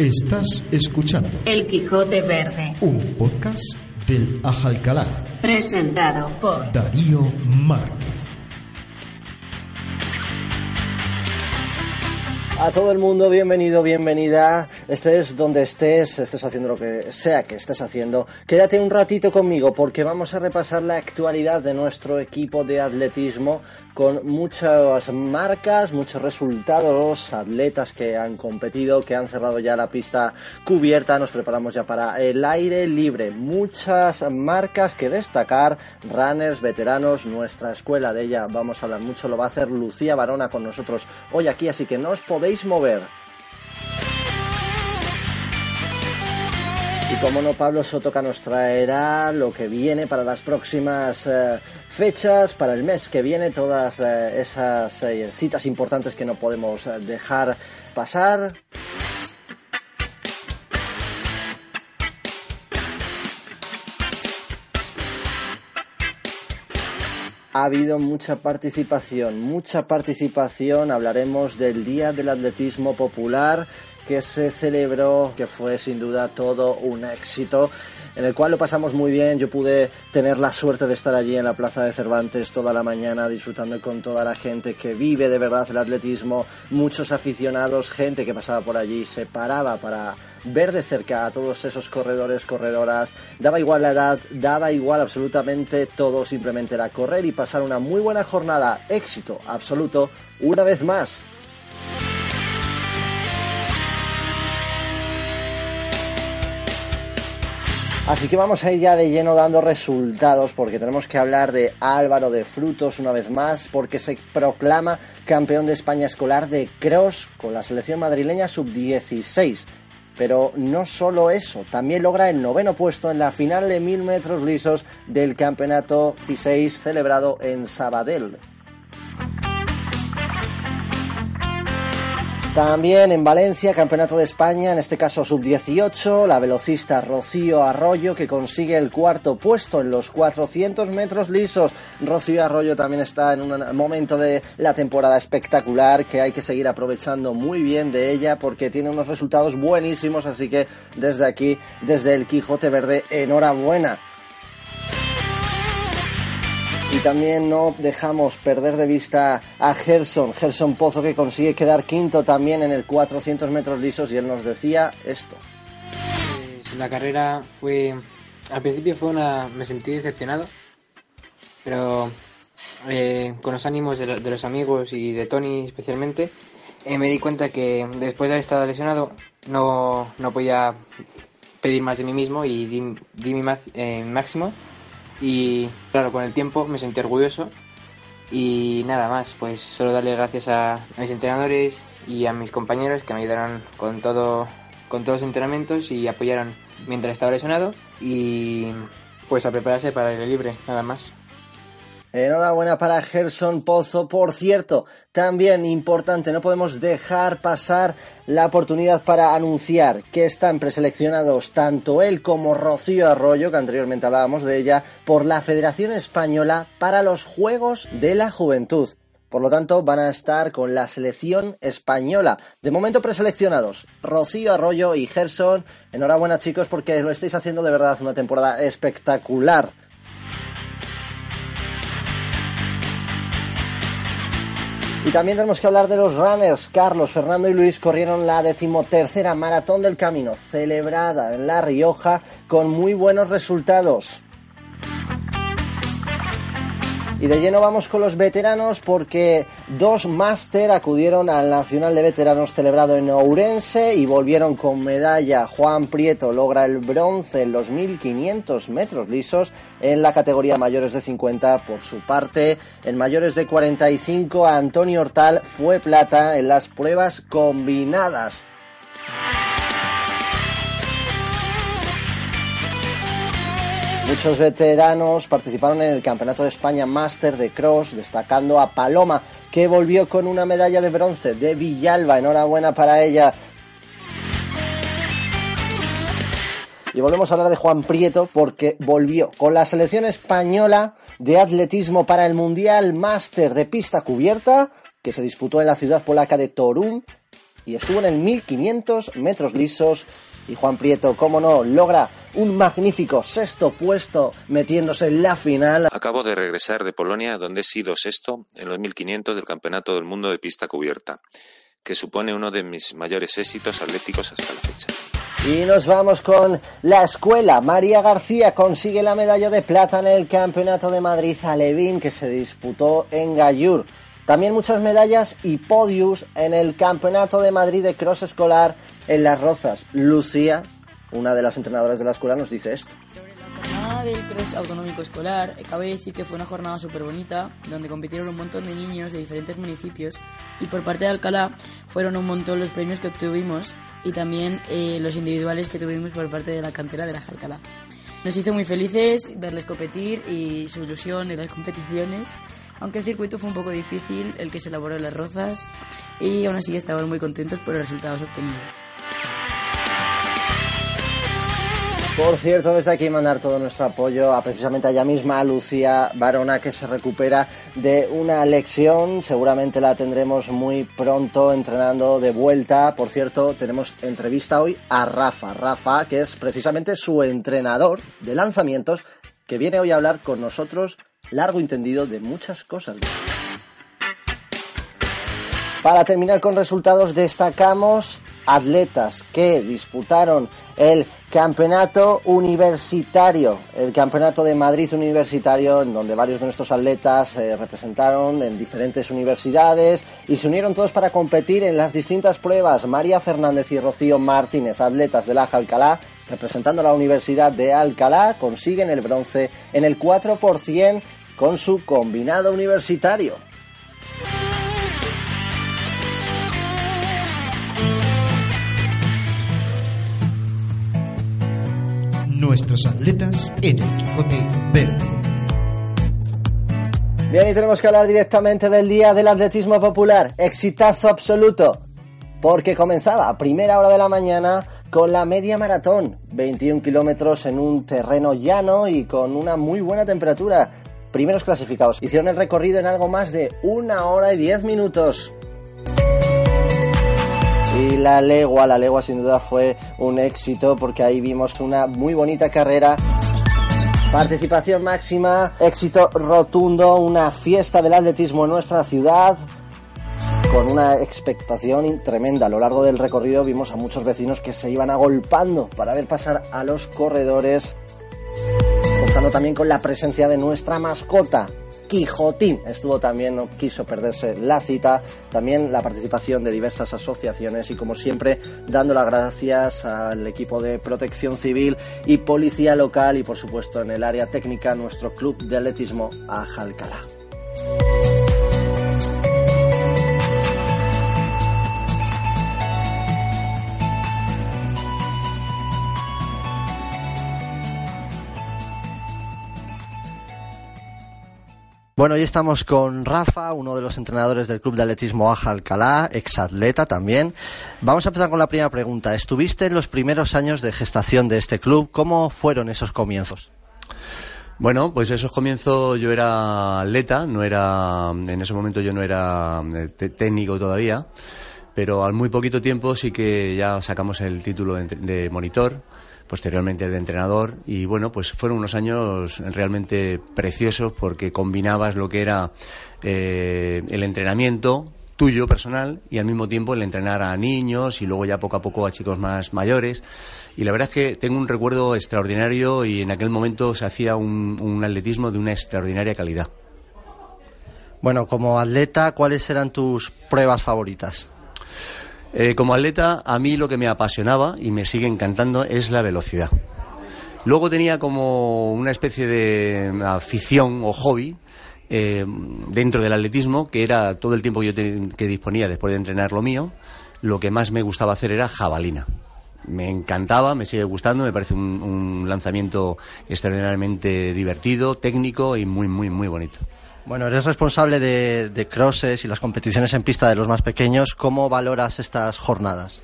Estás escuchando El Quijote Verde, un podcast del Ajalcalá. presentado por Darío Márquez. A todo el mundo, bienvenido, bienvenida. Estés donde estés, estés haciendo lo que sea que estés haciendo. Quédate un ratito conmigo porque vamos a repasar la actualidad de nuestro equipo de atletismo con muchas marcas, muchos resultados, atletas que han competido, que han cerrado ya la pista cubierta. Nos preparamos ya para el aire libre. Muchas marcas que destacar, runners, veteranos, nuestra escuela de ella. Vamos a hablar mucho, lo va a hacer Lucía Barona con nosotros hoy aquí, así que no os podéis mover. Como no, Pablo Sotoca nos traerá lo que viene para las próximas eh, fechas, para el mes que viene, todas eh, esas eh, citas importantes que no podemos dejar pasar. Ha habido mucha participación, mucha participación. Hablaremos del Día del Atletismo Popular que se celebró, que fue sin duda todo un éxito, en el cual lo pasamos muy bien. Yo pude tener la suerte de estar allí en la Plaza de Cervantes toda la mañana disfrutando con toda la gente que vive de verdad el atletismo, muchos aficionados, gente que pasaba por allí, se paraba para ver de cerca a todos esos corredores, corredoras. Daba igual la edad, daba igual absolutamente todo, simplemente era correr y pasar una muy buena jornada. Éxito absoluto, una vez más. Así que vamos a ir ya de lleno dando resultados porque tenemos que hablar de Álvaro de Frutos una vez más porque se proclama campeón de España escolar de cross con la selección madrileña sub-16. Pero no solo eso, también logra el noveno puesto en la final de 1000 metros lisos del campeonato 16 celebrado en Sabadell. También en Valencia, Campeonato de España, en este caso sub-18, la velocista Rocío Arroyo que consigue el cuarto puesto en los 400 metros lisos. Rocío Arroyo también está en un momento de la temporada espectacular que hay que seguir aprovechando muy bien de ella porque tiene unos resultados buenísimos, así que desde aquí, desde el Quijote Verde, enhorabuena. También no dejamos perder de vista a Gerson, Gerson Pozo que consigue quedar quinto también en el 400 metros lisos y él nos decía esto. Pues la carrera fue. Al principio fue una. Me sentí decepcionado. Pero eh, con los ánimos de, lo- de los amigos y de Tony especialmente, eh, me di cuenta que después de haber estado lesionado no, no podía pedir más de mí mismo y di, di mi eh, máximo. Y claro, con el tiempo me sentí orgulloso. Y nada más, pues solo darle gracias a, mis entrenadores y a mis compañeros que me ayudaron con todo con todos los entrenamientos y apoyaron mientras estaba lesionado y pues a prepararse para el libre, nada más. Enhorabuena para Gerson Pozo. Por cierto, también importante, no podemos dejar pasar la oportunidad para anunciar que están preseleccionados tanto él como Rocío Arroyo, que anteriormente hablábamos de ella, por la Federación Española para los Juegos de la Juventud. Por lo tanto, van a estar con la selección española. De momento preseleccionados, Rocío Arroyo y Gerson. Enhorabuena chicos porque lo estáis haciendo de verdad una temporada espectacular. Y también tenemos que hablar de los runners. Carlos, Fernando y Luis corrieron la decimotercera maratón del camino, celebrada en La Rioja con muy buenos resultados. Y de lleno vamos con los veteranos porque dos máster acudieron al Nacional de Veteranos celebrado en Ourense y volvieron con medalla. Juan Prieto logra el bronce en los 1500 metros lisos en la categoría mayores de 50 por su parte. En mayores de 45 Antonio Hortal fue plata en las pruebas combinadas. Muchos veteranos participaron en el Campeonato de España Master de Cross, destacando a Paloma, que volvió con una medalla de bronce de Villalba. Enhorabuena para ella. Y volvemos a hablar de Juan Prieto porque volvió con la selección española de atletismo para el Mundial Master de pista cubierta que se disputó en la ciudad polaca de Torun y estuvo en el 1500 metros lisos. Y Juan Prieto, cómo no, logra un magnífico sexto puesto metiéndose en la final. Acabo de regresar de Polonia, donde he sido sexto en los 1500 del Campeonato del Mundo de Pista Cubierta, que supone uno de mis mayores éxitos atléticos hasta la fecha. Y nos vamos con la escuela. María García consigue la medalla de plata en el Campeonato de Madrid Alevín que se disputó en Gallur. También muchas medallas y podios en el Campeonato de Madrid de Cross Escolar en Las Rozas. Lucía, una de las entrenadoras de la escuela, nos dice esto. Sobre la jornada del cross autonómico escolar, cabe decir que fue una jornada súper bonita, donde compitieron un montón de niños de diferentes municipios y por parte de Alcalá fueron un montón los premios que obtuvimos y también eh, los individuales que tuvimos por parte de la cantera de la Alcalá. Nos hizo muy felices verles competir y su ilusión en las competiciones, aunque el circuito fue un poco difícil, el que se elaboró en las rozas, y aún así estaban muy contentos por los resultados obtenidos. Por cierto, desde aquí mandar todo nuestro apoyo a precisamente a ella misma, a Lucía Barona, que se recupera de una lección. Seguramente la tendremos muy pronto entrenando de vuelta. Por cierto, tenemos entrevista hoy a Rafa. Rafa, que es precisamente su entrenador de lanzamientos, que viene hoy a hablar con nosotros largo y entendido de muchas cosas. Para terminar con resultados, destacamos atletas que disputaron el campeonato universitario, el campeonato de Madrid universitario, en donde varios de nuestros atletas eh, representaron en diferentes universidades y se unieron todos para competir en las distintas pruebas. María Fernández y Rocío Martínez, atletas de la Alcalá, representando a la Universidad de Alcalá, consiguen el bronce en el 4% con su combinado universitario. Nuestros atletas en el Quijote Verde. Bien, y tenemos que hablar directamente del Día del Atletismo Popular. Exitazo absoluto. Porque comenzaba a primera hora de la mañana con la media maratón. 21 kilómetros en un terreno llano y con una muy buena temperatura. Primeros clasificados. Hicieron el recorrido en algo más de una hora y 10 minutos. Y la legua, la legua sin duda fue un éxito porque ahí vimos una muy bonita carrera. Participación máxima, éxito rotundo, una fiesta del atletismo en nuestra ciudad con una expectación tremenda. A lo largo del recorrido vimos a muchos vecinos que se iban agolpando para ver pasar a los corredores, contando también con la presencia de nuestra mascota, Quijotín estuvo también, no quiso perderse la cita, también la participación de diversas asociaciones y como siempre dando las gracias al equipo de protección civil y policía local y por supuesto en el área técnica nuestro club de atletismo Ajalcalá. Bueno, hoy estamos con Rafa, uno de los entrenadores del Club de Atletismo Aja Alcalá, exatleta también. Vamos a empezar con la primera pregunta. ¿Estuviste en los primeros años de gestación de este club? ¿Cómo fueron esos comienzos? Bueno, pues esos comienzos yo era atleta, no era, en ese momento yo no era eh, técnico todavía, pero al muy poquito tiempo sí que ya sacamos el título de monitor posteriormente de entrenador y bueno, pues fueron unos años realmente preciosos porque combinabas lo que era eh, el entrenamiento tuyo personal y al mismo tiempo el entrenar a niños y luego ya poco a poco a chicos más mayores y la verdad es que tengo un recuerdo extraordinario y en aquel momento se hacía un, un atletismo de una extraordinaria calidad. Bueno, como atleta, ¿cuáles eran tus pruebas favoritas? Eh, como atleta, a mí lo que me apasionaba y me sigue encantando es la velocidad. Luego tenía como una especie de afición o hobby eh, dentro del atletismo, que era todo el tiempo que disponía después de entrenar lo mío, lo que más me gustaba hacer era jabalina. Me encantaba, me sigue gustando, me parece un, un lanzamiento extraordinariamente divertido, técnico y muy, muy, muy bonito. Bueno, eres responsable de, crosses y las competiciones en pista de los más pequeños. ¿Cómo valoras estas jornadas?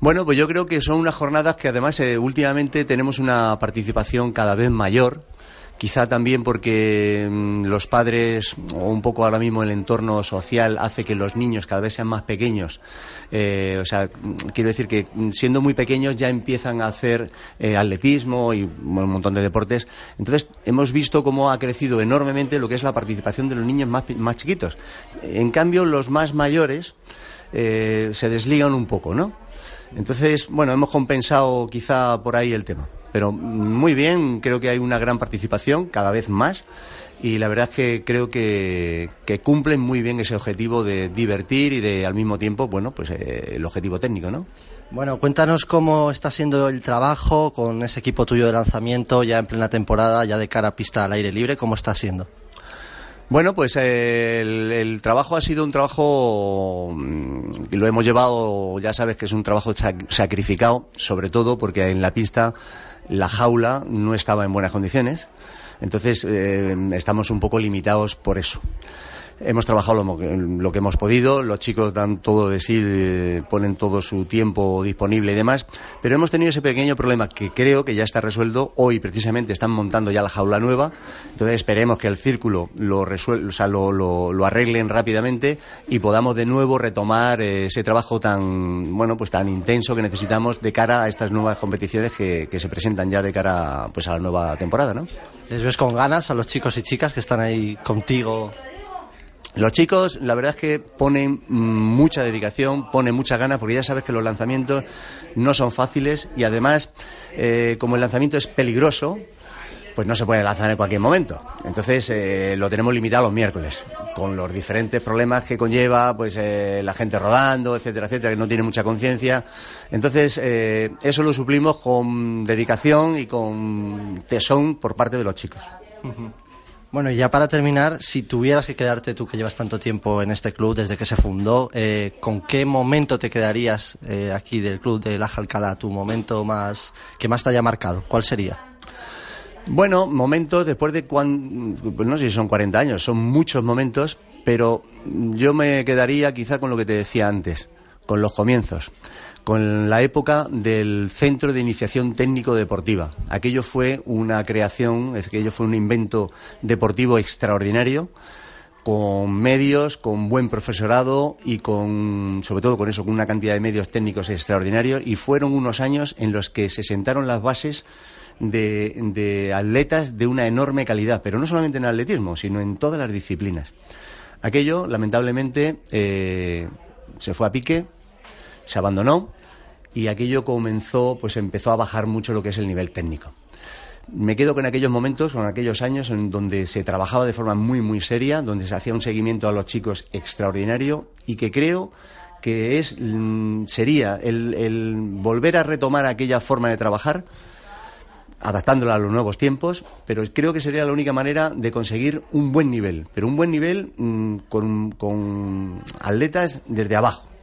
Bueno, pues yo creo que son unas jornadas que además eh, últimamente tenemos una participación cada vez mayor quizá también porque mm, los padres o un poco ahora mismo el entorno social hace que los niños cada vez sean más pequeños. Eh, o sea, mm, quiero decir que mm, siendo muy pequeños ya empiezan a hacer eh, atletismo y un montón de deportes. Entonces hemos visto cómo ha crecido enormemente lo que es la participación de los niños más, más chiquitos. En cambio, los más mayores eh, se desligan un poco, ¿no? Entonces, bueno, hemos compensado quizá por ahí el tema. Pero muy bien, creo que hay una gran participación, cada vez más, y la verdad es que creo que, cumplen muy bien ese objetivo de divertir y de al mismo tiempo, bueno, pues eh, el objetivo técnico, ¿no? Bueno, cuéntanos cómo está siendo el trabajo con ese equipo tuyo de lanzamiento ya en plena temporada, ya de cara a pista al aire libre, ¿cómo está siendo? Bueno, pues eh, el, trabajo ha sido un trabajo mm, y lo hemos llevado, ya sabes que es un trabajo sacrificado, sobre todo porque en la pista la jaula no estaba en buenas condiciones, entonces eh, estamos un poco limitados por eso. Hemos trabajado lo, que hemos podido, los chicos dan todo de sí, eh, ponen todo su tiempo disponible y demás, pero hemos tenido ese pequeño problema que creo que ya está resuelto. Hoy precisamente están montando ya la jaula nueva, entonces esperemos que el círculo lo, o sea, lo, arreglen rápidamente y podamos de nuevo retomar eh, ese trabajo tan, bueno, pues tan intenso que necesitamos de cara a estas nuevas competiciones que, que se presentan ya de cara pues a la nueva temporada, ¿no? ¿Les ves con ganas a los chicos y chicas que están ahí contigo los chicos, la verdad es que ponen mucha dedicación, ponen mucha ganas, porque ya sabes que los lanzamientos no son fáciles y además, eh, como el lanzamiento es peligroso, pues no se puede lanzar en cualquier momento. Entonces eh, lo tenemos limitado los miércoles, con los diferentes problemas que conlleva, pues eh, la gente rodando, etcétera, etcétera, que no tiene mucha conciencia. Entonces eso lo suplimos con dedicación y con tesón por parte de los chicos. Bueno, y ya para terminar, si tuvieras que quedarte tú que llevas tanto tiempo en este club desde que se fundó, eh, ¿con qué momento te quedarías eh, aquí del club de La Alcalá? ¿Tu momento más que más te haya marcado? ¿Cuál sería? Bueno, momentos después de cuando, pues no sé si son 40 años, son muchos momentos, pero yo me quedaría quizá con lo que te decía antes, con los comienzos con la época del Centro de Iniciación Técnico Deportiva. Aquello fue una creación, aquello fue un invento deportivo extraordinario con medios, con buen profesorado y con, sobre todo con eso, con una cantidad de medios técnicos extraordinarios y fueron unos años en los que se sentaron las bases de, atletas de una enorme calidad, pero no solamente en atletismo, sino en todas las disciplinas. Aquello, lamentablemente, eh, se fue a pique, se abandonó y aquello comenzó, pues empezó a bajar mucho lo que es el nivel técnico. Me quedo con aquellos momentos, con aquellos años en donde se trabajaba de forma muy, muy seria, donde se hacía un seguimiento a los chicos extraordinario y que creo que es, mm, sería el, volver a retomar aquella forma de trabajar, adaptándola a los nuevos tiempos, pero creo que sería la única manera de conseguir un buen nivel, pero un buen nivel mm, con, con atletas desde abajo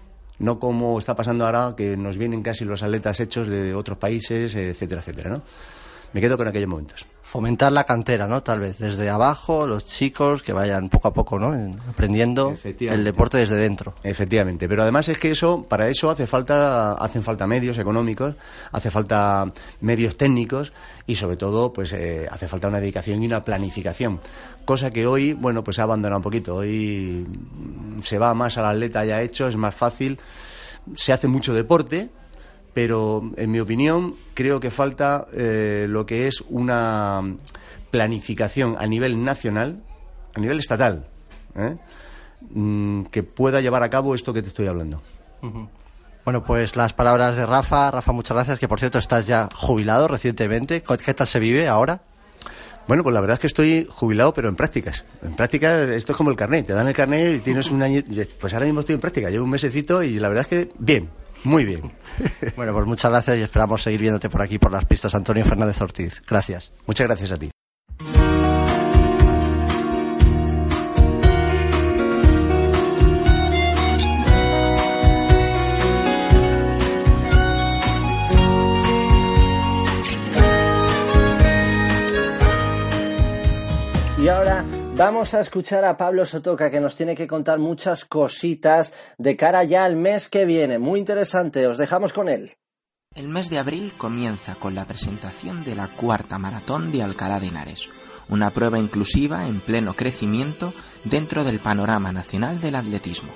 no como está pasando ahora que nos vienen casi los atletas hechos de otros países, etcétera, etcétera, ¿no? Me quedo con aquellos momentos fomentar la cantera, ¿no? Tal vez desde abajo, los chicos que vayan poco a poco, ¿no? Aprendiendo el deporte desde dentro. Efectivamente, pero además es que eso, para eso hace falta, hacen falta medios económicos, hace falta medios técnicos y sobre todo, pues eh, hace falta una dedicación y una planificación, cosa que hoy, bueno, pues se ha abandonado un poquito. Hoy se va más al atleta ya hecho, es más fácil, se hace mucho deporte, pero en mi opinión creo que falta eh, lo que es una planificación a nivel nacional, a nivel estatal, ¿eh? mm, que pueda llevar a cabo esto que te estoy hablando. Bueno, pues las palabras de Rafa. Rafa, muchas gracias, que por cierto estás ya jubilado recientemente. ¿Qué tal se vive ahora? Bueno, pues la verdad es que estoy jubilado, pero en prácticas. En prácticas, esto es como el carnet. Te dan el carnet y tienes un año. Pues ahora mismo estoy en práctica. Llevo un mesecito y la verdad es que bien, muy bien. bueno, pues muchas gracias y esperamos seguir viéndote por aquí, por las pistas, Antonio Fernández Ortiz. Gracias. Muchas gracias a ti. Y ahora Vamos a escuchar a Pablo Sotoca que nos tiene que contar muchas cositas de cara ya al mes que viene. Muy interesante, os dejamos con él. El mes de abril comienza con la presentación de la cuarta maratón de Alcalá de Henares, una prueba inclusiva en pleno crecimiento dentro del panorama nacional del atletismo.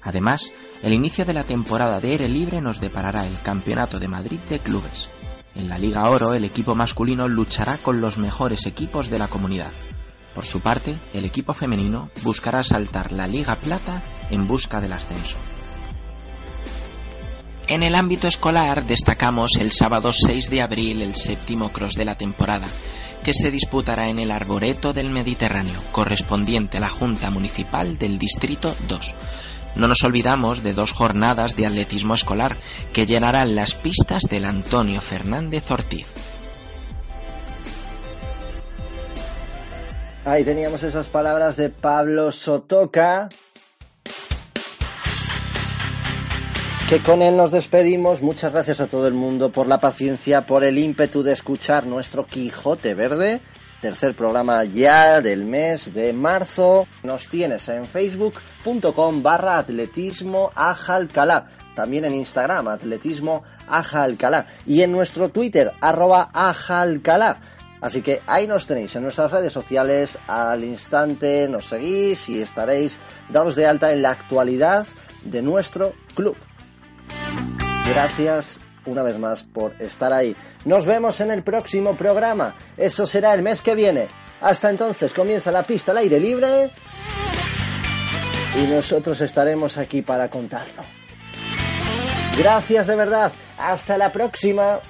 Además, el inicio de la temporada de aire libre nos deparará el Campeonato de Madrid de Clubes. En la Liga Oro, el equipo masculino luchará con los mejores equipos de la comunidad. Por su parte, el equipo femenino buscará saltar la Liga Plata en busca del ascenso. En el ámbito escolar destacamos el sábado 6 de abril el séptimo cross de la temporada, que se disputará en el Arboreto del Mediterráneo, correspondiente a la Junta Municipal del Distrito 2. No nos olvidamos de dos jornadas de atletismo escolar que llenarán las pistas del Antonio Fernández Ortiz. Ahí teníamos esas palabras de Pablo Sotoca. Que con él nos despedimos. Muchas gracias a todo el mundo por la paciencia, por el ímpetu de escuchar nuestro Quijote Verde. Tercer programa ya del mes de marzo. Nos tienes en facebook.com barra atletismo ajalcalá. También en Instagram, atletismo ajalcalá. Y en nuestro Twitter, arroba ajalcalá. Así que ahí nos tenéis en nuestras redes sociales al instante, nos seguís y estaréis dados de alta en la actualidad de nuestro club. Gracias una vez más por estar ahí. Nos vemos en el próximo programa. Eso será el mes que viene. Hasta entonces comienza la pista al aire libre y nosotros estaremos aquí para contarlo. Gracias de verdad. Hasta la próxima.